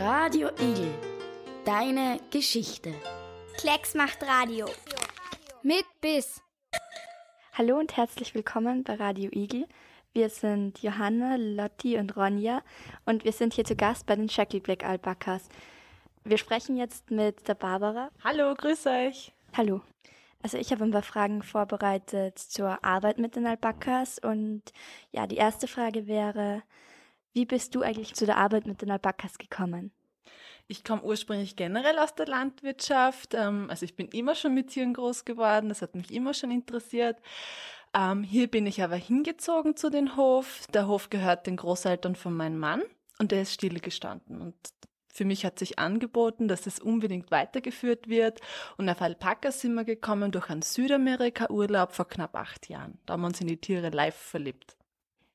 Radio Igel. Deine Geschichte. Klecks macht Radio. Mit Biss. Hallo und herzlich willkommen bei Radio Igel. Wir sind Johanna, Lotti und Ronja und wir sind hier zu Gast bei den Shackleblack Alpakas. Wir sprechen jetzt mit der Barbara. Hallo, grüß euch. Hallo. Also ich habe ein paar Fragen vorbereitet zur Arbeit mit den Alpakas und ja, die erste Frage wäre, wie bist du eigentlich zu der Arbeit mit den Alpakas gekommen? Ich komme ursprünglich generell aus der Landwirtschaft. Ähm, also ich bin immer schon mit Tieren groß geworden. Das hat mich immer schon interessiert. Ähm, hier bin ich aber hingezogen zu den Hof. Der Hof gehört den Großeltern von meinem Mann und der ist stillgestanden. Und für mich hat sich angeboten, dass es unbedingt weitergeführt wird. Und auf Alpakas sind wir gekommen durch einen Südamerika-Urlaub vor knapp acht Jahren. Da haben wir uns in die Tiere live verliebt.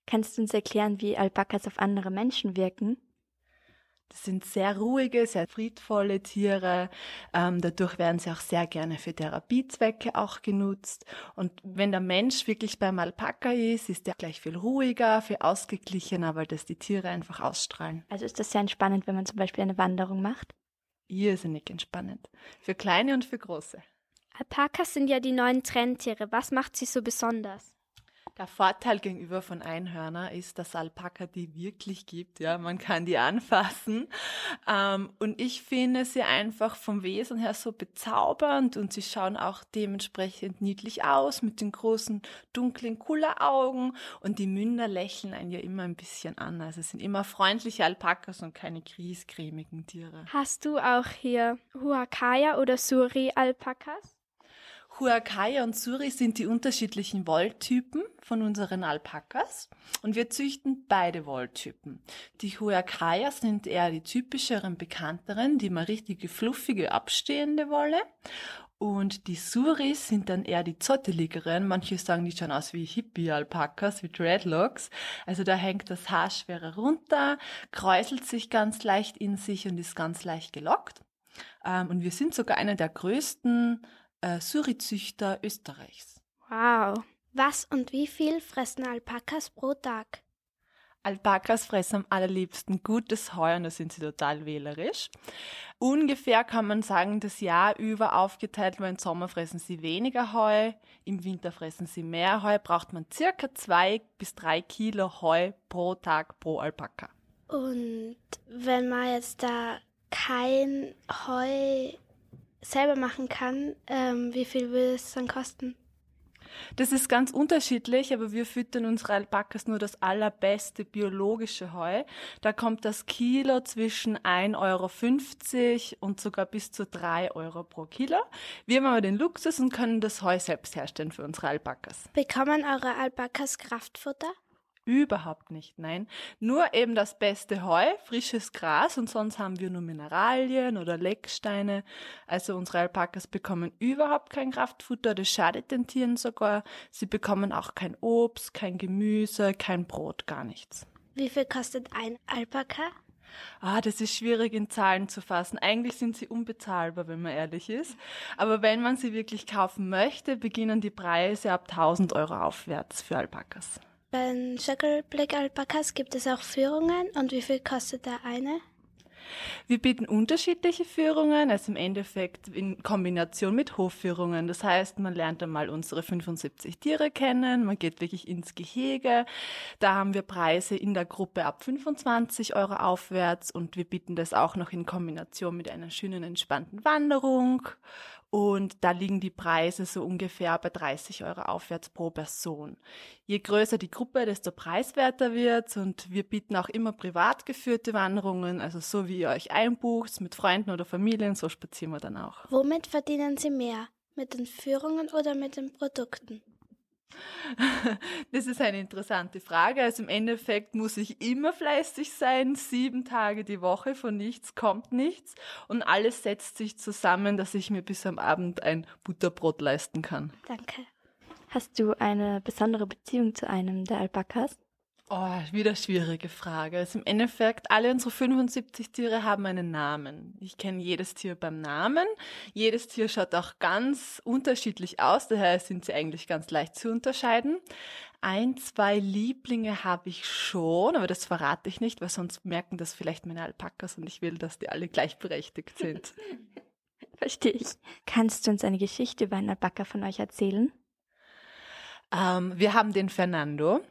Kannst du uns erklären, wie Alpakas auf andere Menschen wirken? Das sind sehr ruhige, sehr friedvolle Tiere. Ähm, dadurch werden sie auch sehr gerne für Therapiezwecke auch genutzt. Und wenn der Mensch wirklich beim Alpaka ist, ist er gleich viel ruhiger, viel ausgeglichener, weil das die Tiere einfach ausstrahlen. Also ist das sehr entspannend, wenn man zum Beispiel eine Wanderung macht? Irrsinnig entspannend. Für kleine und für große. Alpakas sind ja die neuen Trendtiere. Was macht sie so besonders? Der Vorteil gegenüber von Einhörner ist, dass Alpaka die wirklich gibt. Ja, man kann die anfassen. Ähm, und ich finde sie einfach vom Wesen her so bezaubernd und sie schauen auch dementsprechend niedlich aus mit den großen dunklen Kulleraugen und die Münder lächeln einen ja immer ein bisschen an. Also es sind immer freundliche Alpakas und keine griescremigen Tiere. Hast du auch hier Huacaya oder Suri-Alpakas? Huacaya und Suri sind die unterschiedlichen Wolltypen von unseren Alpakas und wir züchten beide Wolltypen. Die Huacaya sind eher die typischeren, bekannteren, die mal richtige fluffige, abstehende Wolle und die Suris sind dann eher die zotteligeren. Manche sagen, die schauen aus wie Hippie-Alpakas, wie Dreadlocks. Also da hängt das Haar schwerer runter, kräuselt sich ganz leicht in sich und ist ganz leicht gelockt. Ähm, und wir sind sogar einer der größten äh, Suri-Züchter Österreichs. Wow. Was und wie viel fressen Alpakas pro Tag? Alpakas fressen am allerliebsten gutes Heu und da sind sie total wählerisch. Ungefähr kann man sagen, das Jahr über aufgeteilt, weil im Sommer fressen sie weniger Heu, im Winter fressen sie mehr Heu, braucht man circa zwei bis drei Kilo Heu pro Tag pro Alpaka. Und wenn man jetzt da kein Heu selber machen kann, ähm, wie viel würde es dann kosten? Das ist ganz unterschiedlich, aber wir füttern unsere Alpakas nur das allerbeste biologische Heu. Da kommt das Kilo zwischen 1,50 Euro und sogar bis zu 3 Euro pro Kilo. Wir haben aber den Luxus und können das Heu selbst herstellen für unsere Alpakas. Bekommen eure Alpakas Kraftfutter? Überhaupt nicht, nein. Nur eben das beste Heu, frisches Gras und sonst haben wir nur Mineralien oder Lecksteine. Also unsere Alpakas bekommen überhaupt kein Kraftfutter, das schadet den Tieren sogar. Sie bekommen auch kein Obst, kein Gemüse, kein Brot, gar nichts. Wie viel kostet ein Alpaka? Ah, das ist schwierig in Zahlen zu fassen. Eigentlich sind sie unbezahlbar, wenn man ehrlich ist. Aber wenn man sie wirklich kaufen möchte, beginnen die Preise ab 1000 Euro aufwärts für Alpakas. Bei den Schöckelblick Alpakas gibt es auch Führungen und wie viel kostet da eine? Wir bieten unterschiedliche Führungen, also im Endeffekt in Kombination mit Hofführungen. Das heißt, man lernt einmal unsere 75 Tiere kennen, man geht wirklich ins Gehege. Da haben wir Preise in der Gruppe ab 25 Euro aufwärts und wir bieten das auch noch in Kombination mit einer schönen entspannten Wanderung. Und da liegen die Preise so ungefähr bei 30 Euro aufwärts pro Person. Je größer die Gruppe, desto preiswerter wird's und wir bieten auch immer privat geführte Wanderungen, also so wie ihr euch einbucht, mit Freunden oder Familien, so spazieren wir dann auch. Womit verdienen Sie mehr? Mit den Führungen oder mit den Produkten? Das ist eine interessante Frage. Also im Endeffekt muss ich immer fleißig sein, sieben Tage die Woche, von nichts kommt nichts und alles setzt sich zusammen, dass ich mir bis am Abend ein Butterbrot leisten kann. Danke. Hast du eine besondere Beziehung zu einem der Alpakas? Oh, wieder schwierige Frage. Also im Endeffekt, alle unsere 75 Tiere haben einen Namen. Ich kenne jedes Tier beim Namen. Jedes Tier schaut auch ganz unterschiedlich aus, daher sind sie eigentlich ganz leicht zu unterscheiden. Ein, zwei Lieblinge habe ich schon, aber das verrate ich nicht, weil sonst merken das vielleicht meine Alpakas und ich will, dass die alle gleichberechtigt sind. Verstehe ich. Kannst du uns eine Geschichte über einen Alpaka von euch erzählen? Ähm, wir haben den Fernando.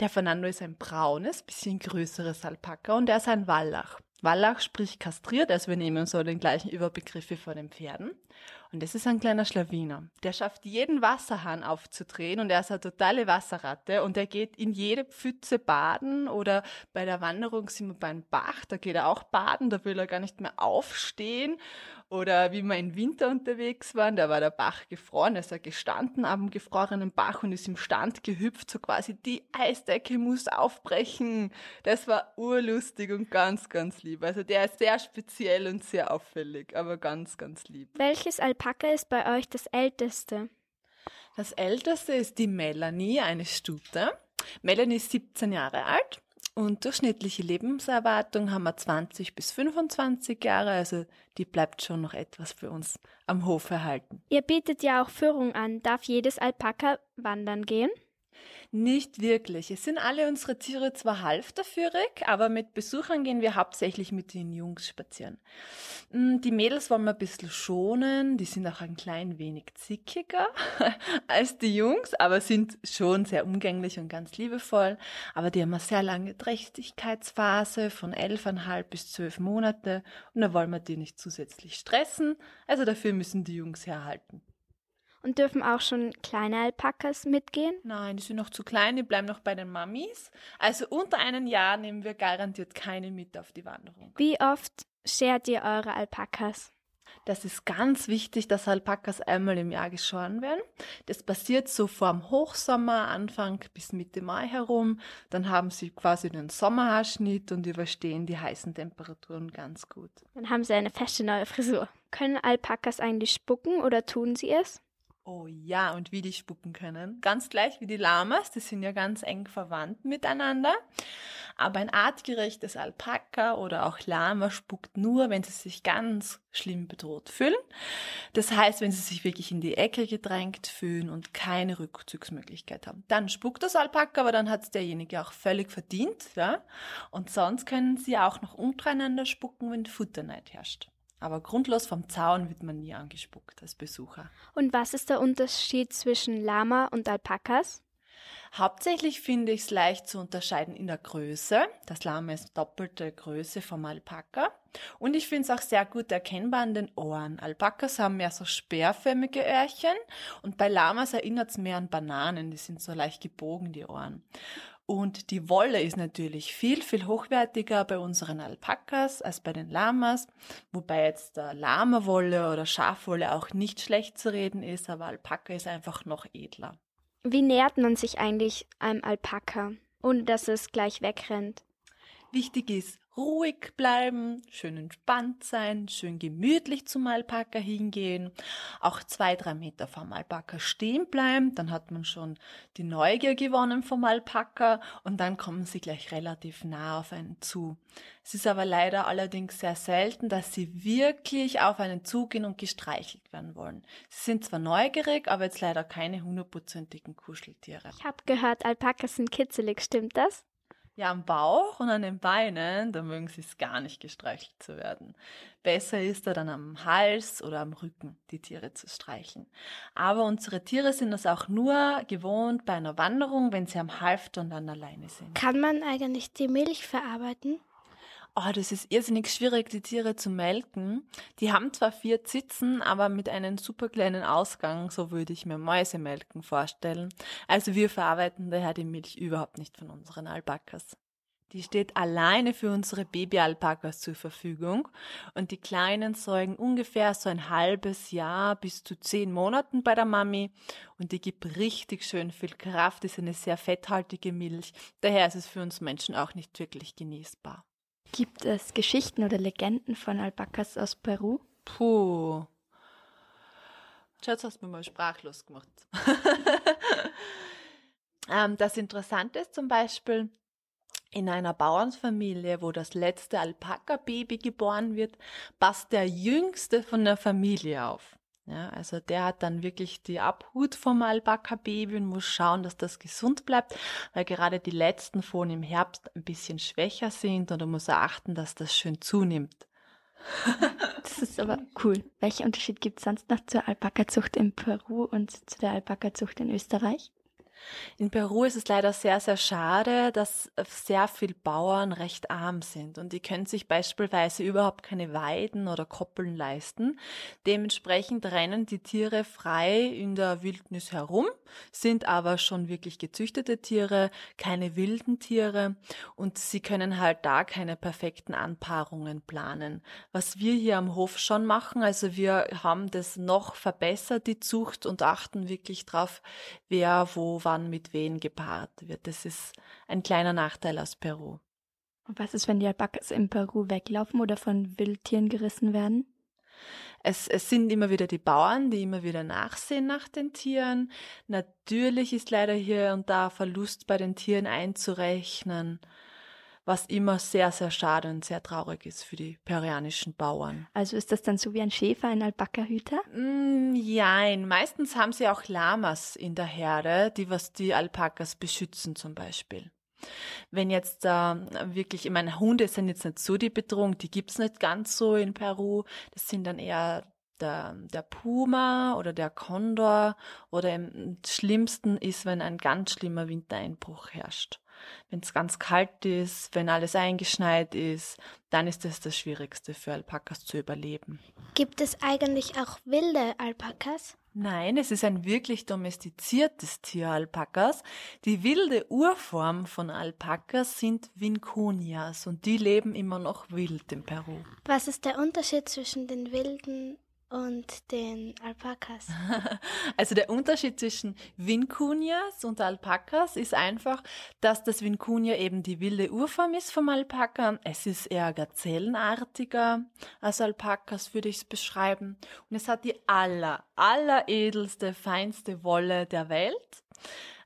Der Fernando ist ein braunes, bisschen größeres Alpaka und er ist ein Wallach. Wallach spricht kastriert, also wir nehmen so den gleichen Überbegriff wie vor den Pferden. Und das ist ein kleiner Schlawiner. Der schafft jeden Wasserhahn aufzudrehen und er ist eine totale Wasserratte und er geht in jede Pfütze baden oder bei der Wanderung sind wir beim Bach, da geht er auch baden, da will er gar nicht mehr aufstehen. Oder wie wir im Winter unterwegs waren, da war der Bach gefroren, ist er gestanden am gefrorenen Bach und ist im Stand gehüpft, so quasi die Eisdecke muss aufbrechen. Das war urlustig und ganz, ganz lieb. Also der ist sehr speziell und sehr auffällig, aber ganz, ganz lieb. Welches Alpaka ist bei euch das älteste? Das älteste ist die Melanie, eine Stute. Melanie ist 17 Jahre alt und durchschnittliche Lebenserwartung haben wir 20 bis 25 Jahre, also die bleibt schon noch etwas für uns am Hof erhalten. Ihr bietet ja auch Führung an. Darf jedes Alpaka wandern gehen? Nicht wirklich. Es sind alle unsere Tiere zwar halfterführig, aber mit Besuchern gehen wir hauptsächlich mit den Jungs spazieren. Mm, die Mädels wollen wir ein bisschen schonen, die sind auch ein klein wenig zickiger als die Jungs, aber sind schon sehr umgänglich und ganz liebevoll. Aber die haben eine sehr lange Trächtigkeitsphase von elfeinhalb bis zwölf Monate und da wollen wir die nicht zusätzlich stressen. Also dafür müssen die Jungs herhalten. Und dürfen auch schon kleine Alpakas mitgehen? Nein, die sind noch zu klein, die bleiben noch bei den Mamis. Also unter einem Jahr nehmen wir garantiert keine mit auf die Wanderung. Wie oft schert ihr eure Alpakas? Das ist ganz wichtig, dass Alpakas einmal im Jahr geschoren werden. Das passiert so vorm Hochsommer, Anfang bis Mitte Mai herum. Dann haben sie quasi den Sommerhaarschnitt und überstehen die heißen Temperaturen ganz gut. Dann haben sie eine feste neue Frisur. Können Alpakas eigentlich spucken oder tun sie es? Oh ja, und wie die spucken können. Ganz gleich wie die Lamas, die sind ja ganz eng verwandt miteinander. Aber ein artgerechtes Alpaka oder auch Lama spuckt nur, wenn sie sich ganz schlimm bedroht fühlen. Das heißt, wenn sie sich wirklich in die Ecke gedrängt fühlen und keine Rückzugsmöglichkeit haben. Dann spuckt das Alpaka, aber dann hat es derjenige auch völlig verdient. Ja? Und sonst können sie auch noch untereinander spucken, wenn Futterneid herrscht. Aber grundlos vom Zaun wird man nie angespuckt als Besucher. Und was ist der Unterschied zwischen Lama und Alpakas? Hauptsächlich finde ich es leicht zu unterscheiden in der Größe. Das Lama ist doppelte Größe vom Alpaka. Und ich finde es auch sehr gut erkennbar an den Ohren. Alpakas haben mehr so speerförmige Öhrchen und bei Lamas erinnert es mehr an Bananen. Die sind so leicht gebogen, die Ohren. Und die Wolle ist natürlich viel, viel hochwertiger bei unseren Alpakas als bei den Lamas, wobei jetzt der Lama-Wolle oder Schafwolle auch nicht schlecht zu reden ist, aber Alpaka ist einfach noch edler. Wie nähert man sich eigentlich einem Alpaka, ohne dass es gleich wegrennt? Wichtig ist, ruhig bleiben, schön entspannt sein, schön gemütlich zum Alpaka hingehen, auch zwei, drei Meter vom Alpaka stehen bleiben, dann hat man schon die Neugier gewonnen vom Alpaka und dann kommen sie gleich relativ nah auf einen zu. Es ist aber leider allerdings sehr selten, dass sie wirklich auf einen zugehen und gestreichelt werden wollen. Sie sind zwar neugierig, aber jetzt leider keine hundertprozentigen Kuscheltiere. Ich habe gehört, Alpakas sind kitzelig, stimmt das? Ja, am Bauch und an den Beinen, da mögen sie es gar nicht gestreichelt zu werden. Besser ist da dann am Hals oder am Rücken die Tiere zu streicheln. Aber unsere Tiere sind das auch nur gewohnt bei einer Wanderung, wenn sie am Halfter und dann alleine sind. Kann man eigentlich die Milch verarbeiten? Oh, das ist irrsinnig schwierig, die Tiere zu melken. Die haben zwar vier Zitzen, aber mit einem super kleinen Ausgang, so würde ich mir Mäusemelken vorstellen. Also wir verarbeiten daher die Milch überhaupt nicht von unseren Alpakas. Die steht alleine für unsere Babyalpakas zur Verfügung und die Kleinen säugen ungefähr so ein halbes Jahr bis zu zehn Monaten bei der Mami und die gibt richtig schön viel Kraft, ist eine sehr fetthaltige Milch. Daher ist es für uns Menschen auch nicht wirklich genießbar. Gibt es Geschichten oder Legenden von Alpakas aus Peru? Puh. Schatz, hast du mir mal sprachlos gemacht. ähm, das Interessante ist zum Beispiel, In einer Bauernfamilie, wo das letzte Alpaka-Baby geboren wird, passt der jüngste von der Familie auf. Ja, also der hat dann wirklich die Abhut vom Alpaka-Baby und muss schauen, dass das gesund bleibt, weil gerade die letzten Fohlen im Herbst ein bisschen schwächer sind und er muss er achten, dass das schön zunimmt. Das ist aber cool. Welcher Unterschied gibt es sonst noch zur Alpaka-Zucht in Peru und zu der Alpaka-Zucht in Österreich? In Peru ist es leider sehr, sehr schade, dass sehr viele Bauern recht arm sind und die können sich beispielsweise überhaupt keine Weiden oder Koppeln leisten. Dementsprechend rennen die Tiere frei in der Wildnis herum, sind aber schon wirklich gezüchtete Tiere, keine wilden Tiere und sie können halt da keine perfekten Anpaarungen planen. Was wir hier am Hof schon machen, also wir haben das noch verbessert, die Zucht und achten wirklich drauf, wer wo wann mit wen gepaart wird. Das ist ein kleiner Nachteil aus Peru. Und was ist, wenn die Alpakas in Peru weglaufen oder von Wildtieren gerissen werden? Es, es sind immer wieder die Bauern, die immer wieder nachsehen nach den Tieren. Natürlich ist leider hier und da Verlust bei den Tieren einzurechnen was immer sehr, sehr schade und sehr traurig ist für die peruanischen Bauern. Also ist das dann so wie ein Schäfer, ein Alpaka-Hüter? Mm, jein. Meistens haben sie auch Lamas in der Herde, die was die Alpakas beschützen zum Beispiel. Wenn jetzt äh, wirklich, ich meine, Hunde sind jetzt nicht so die Bedrohung, die gibt's nicht ganz so in Peru. Das sind dann eher der, der Puma oder der Kondor oder im schlimmsten ist, wenn ein ganz schlimmer Wintereinbruch herrscht. Wenn es ganz kalt ist, wenn alles eingeschneit ist, dann ist das das Schwierigste für Alpakas zu überleben. Gibt es eigentlich auch wilde Alpakas? Nein, es ist ein wirklich domestiziertes Tier, Alpakas. Die wilde Urform von Alpakas sind Vincunias und die leben immer noch wild in Peru. Was ist der Unterschied zwischen den wilden und den Alpakas? Also der Unterschied zwischen Vincunias und Alpakas ist einfach, dass das Vincunia eben die wilde Urform ist vom Alpaka. Es ist eher gazellenartiger als Alpakas, würde ich es beschreiben. Und es hat die aller, alleredelste, feinste Wolle der Welt.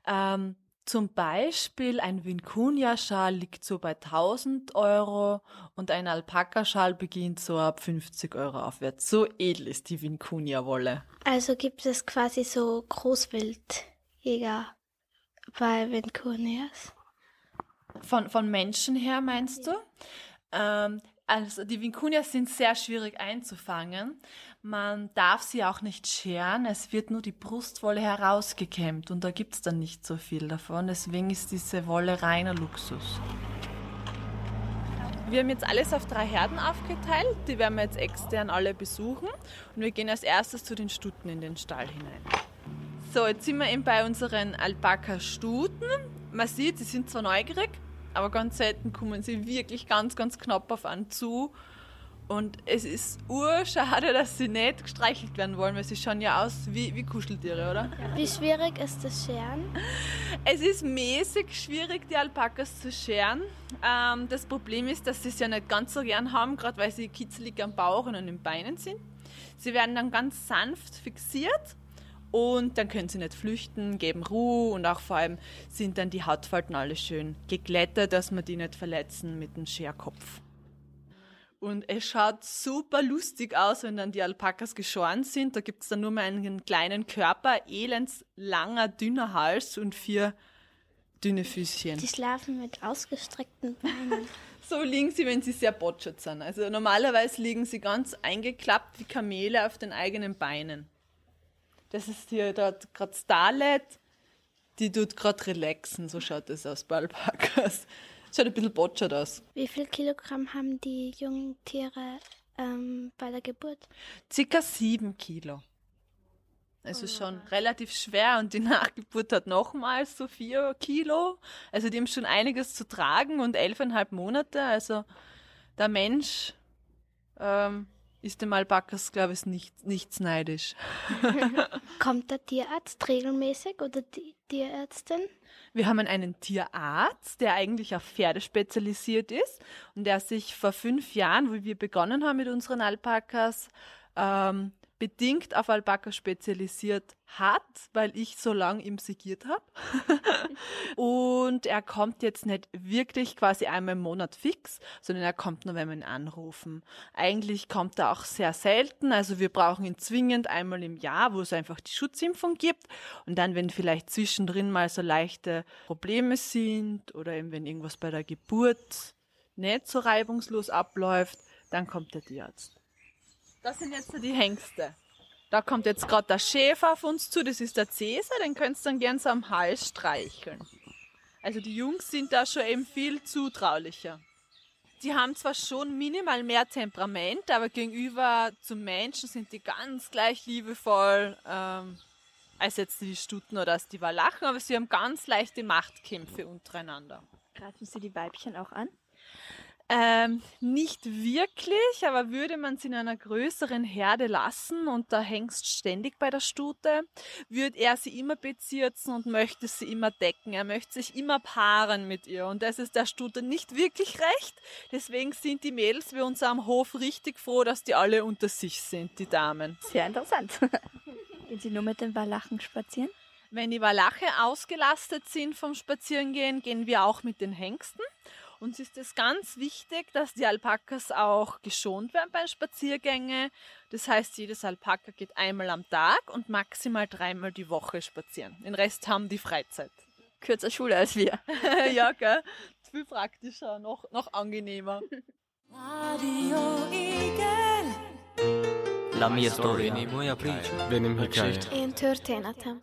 Ähm, zum Beispiel ein Vincunia-Schal liegt so bei 1000 Euro und ein Alpaka-Schal beginnt so ab 50 Euro aufwärts. So edel ist die Vincunia-Wolle. Also gibt es quasi so Großwildjäger bei Vincunias? Von, von Menschen her meinst du? Ähm, also die Vincunias sind sehr schwierig einzufangen. Man darf sie auch nicht scheren. Es wird nur die Brustwolle herausgekämmt und da gibt's dann nicht so viel davon. Deswegen ist diese Wolle reiner Luxus. Wir haben jetzt alles auf drei Herden aufgeteilt. Die werden wir jetzt extern alle besuchen. Und wir gehen als erstes zu den Stuten in den Stall hinein. So, jetzt sind wir eben bei unseren Alpaka-Stuten. Man sieht, sie sind zwar neugierig, aber ganz selten kommen sie wirklich ganz, ganz knapp auf einen zu. Und es ist urschade, dass sie nicht gestreichelt werden wollen, weil sie schauen ja aus wie, wie Kuscheltiere, oder? Wie schwierig ist das Scheren? Es ist mäßig schwierig, die Alpakas zu scheren. Ähm, das Problem ist, dass sie es ja nicht ganz so gern haben, gerade weil sie kitzelig am Bauch und an den Beinen sind. Sie werden dann ganz sanft fixiert und dann können sie nicht flüchten, geben Ruhe und auch vor allem sind dann die Hautfalten alle schön geglättet, dass man die nicht verletzen mit dem Scherkopf. Und es schaut super lustig aus, wenn dann die Alpakas geschoren sind. Da gibt's dann nur mal einen kleinen Körper, elends langer, dünner Hals und vier dünne Füßchen. Die schlafen mit ausgestreckten Beinen. so liegen sie, wenn sie sehr botschert sind. Also normalerweise liegen sie ganz eingeklappt wie Kamele auf den eigenen Beinen. Das ist hier dort gerade Starlet, die tut gerade relaxen, so schaut das aus bei Alpakas. Schaut ein bisschen botschert aus. Wie viel Kilogramm haben die jungen Tiere ähm, bei der Geburt? Circa sieben Kilo. Also oh, schon relativ schwer und die Nachgeburt hat nochmals so vier Kilo. Also die haben schon einiges zu tragen und elfeinhalb Monate. Also der Mensch ähm, ist dem Alpakas, glaube ich, nicht, nichts neidisch. Kommt der Tierarzt regelmäßig oder die Tierärztin? Wir haben einen Tierarzt, der eigentlich auf Pferde spezialisiert ist und der sich vor fünf Jahren, wo wir begonnen haben mit unseren Alpakas, ähm, bedingt auf Alpaka spezialisiert hat, weil ich so lange ihm segiert habe. und er kommt jetzt nicht wirklich quasi einmal im Monat fix, sondern er kommt nur, wenn wir ihn anrufen. Eigentlich kommt er auch sehr selten, also wir brauchen ihn zwingend einmal im Jahr, wo es einfach die Schutzimpfung gibt. Und dann, wenn vielleicht zwischendrin mal so leichte Probleme sind oder eben wenn irgendwas bei der Geburt nicht so reibungslos abläuft, dann kommt der Tierarzt. Das sind jetzt die Hengste. Da kommt jetzt gerade der Schäfer auf uns zu, das ist der Cäsar, den könntest du dann gern so am Hals streicheln. Also die Jungs sind da schon eben viel zutraulicher. Die haben zwar schon minimal mehr Temperament, aber gegenüber zum Menschen sind die ganz gleich liebevoll ähm, als jetzt die Stuten oder als die Walachen, aber sie haben ganz leichte Machtkämpfe untereinander. Greifen Sie die Weibchen auch an? Ähm, nicht wirklich, aber würde man sie in einer größeren Herde lassen und der Hengst ständig bei der Stute, würde er sie immer bezirzen und möchte sie immer decken. Er möchte sich immer paaren mit ihr und das ist der Stute nicht wirklich recht. Deswegen sind die Mädels bei uns am Hof richtig froh, dass die alle unter sich sind, die Damen. Sehr interessant. Gehen Sie nur mit den Walachen spazieren? Wenn die Walache ausgelastet sind vom Spazierengehen, gehen wir auch mit den Hengsten. Uns ist es ganz wichtig, dass die Alpakas auch geschont werden bei Spaziergängen. Das heißt, jedes Alpaka geht einmal am Tag und maximal dreimal die Woche spazieren. Den Rest haben die Freizeit. Kürzer Schule als wir. ja, gell? Viel praktischer, noch, noch angenehmer. Radio La mia storia, Venim Hikaya. Entertainatem.